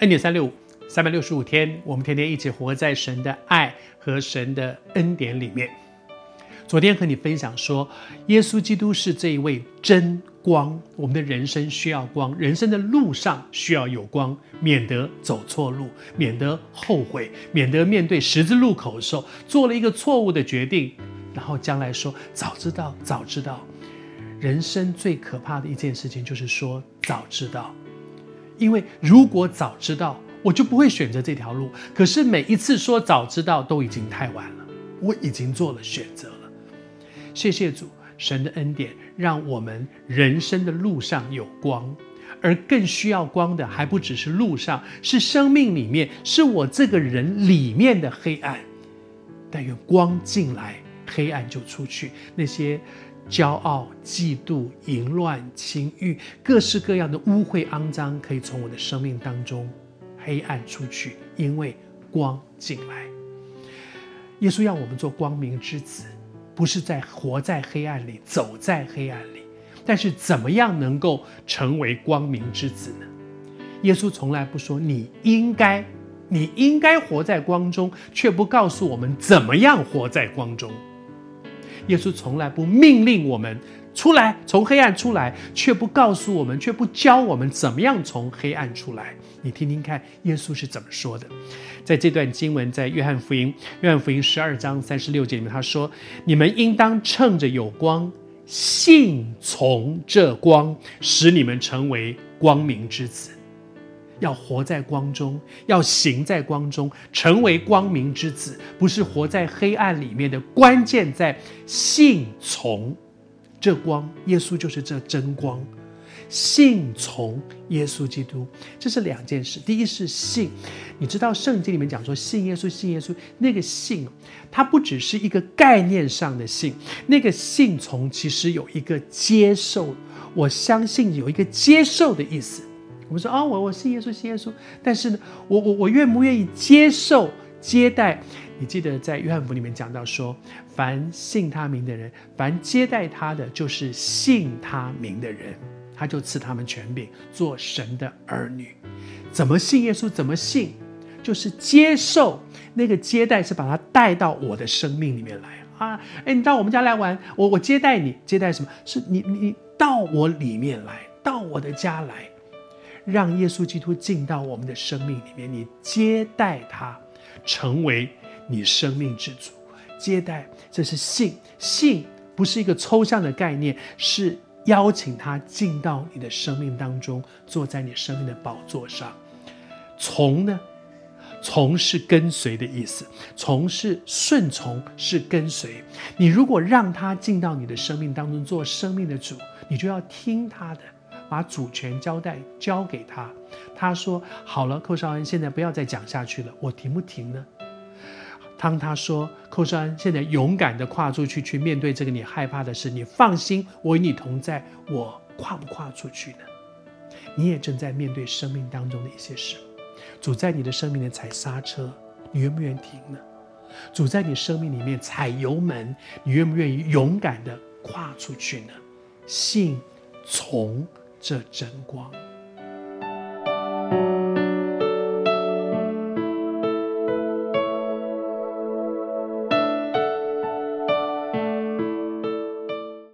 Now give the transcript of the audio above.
恩典三六五，三百六十五天，我们天天一起活在神的爱和神的恩典里面。昨天和你分享说，耶稣基督是这一位真光，我们的人生需要光，人生的路上需要有光，免得走错路，免得后悔，免得面对十字路口的时候做了一个错误的决定，然后将来说早知道，早知道。人生最可怕的一件事情就是说早知道，因为如果早知道，我就不会选择这条路。可是每一次说早知道都已经太晚了，我已经做了选择了。谢谢主，神的恩典让我们人生的路上有光，而更需要光的还不只是路上，是生命里面，是我这个人里面的黑暗。但愿光进来，黑暗就出去。那些骄傲、嫉妒、淫乱、情欲，各式各样的污秽、肮脏，可以从我的生命当中黑暗出去，因为光进来。耶稣要我们做光明之子。不是在活在黑暗里，走在黑暗里，但是怎么样能够成为光明之子呢？耶稣从来不说你应该，你应该活在光中，却不告诉我们怎么样活在光中。耶稣从来不命令我们出来，从黑暗出来，却不告诉我们，却不教我们怎么样从黑暗出来。你听听看，耶稣是怎么说的？在这段经文，在约翰福音，约翰福音十二章三十六节里面，他说：“你们应当趁着有光，信从这光，使你们成为光明之子。要活在光中，要行在光中，成为光明之子，不是活在黑暗里面的。关键在信从这光，耶稣就是这真光。”信从耶稣基督，这是两件事。第一是信，你知道圣经里面讲说信耶稣，信耶稣，那个信，它不只是一个概念上的信，那个信从其实有一个接受，我相信有一个接受的意思。我们说啊、哦，我我信耶稣，信耶稣，但是呢，我我我愿不愿意接受接待？你记得在约翰福音里面讲到说，凡信他名的人，凡接待他的，就是信他名的人。他就赐他们权柄，做神的儿女。怎么信耶稣？怎么信？就是接受那个接待，是把他带到我的生命里面来啊！哎，你到我们家来玩，我我接待你，接待什么？是你你到我里面来，到我的家来，让耶稣基督进到我们的生命里面，你接待他，成为你生命之主。接待，这是信。信不是一个抽象的概念，是。邀请他进到你的生命当中，坐在你生命的宝座上。从呢？从是跟随的意思，从是顺从，是跟随。你如果让他进到你的生命当中做生命的主，你就要听他的，把主权交代交给他。他说：“好了，寇绍恩，现在不要再讲下去了，我停不停呢？”当他说：“寇绍恩，现在勇敢地跨出去，去面对这个你害怕的事。你放心，我与你同在。我跨不跨出去呢？你也正在面对生命当中的一些事。主在你的生命里踩刹车，你愿不愿意停呢？主在你生命里面踩油门，你愿不愿意勇敢地跨出去呢？信从这真光。”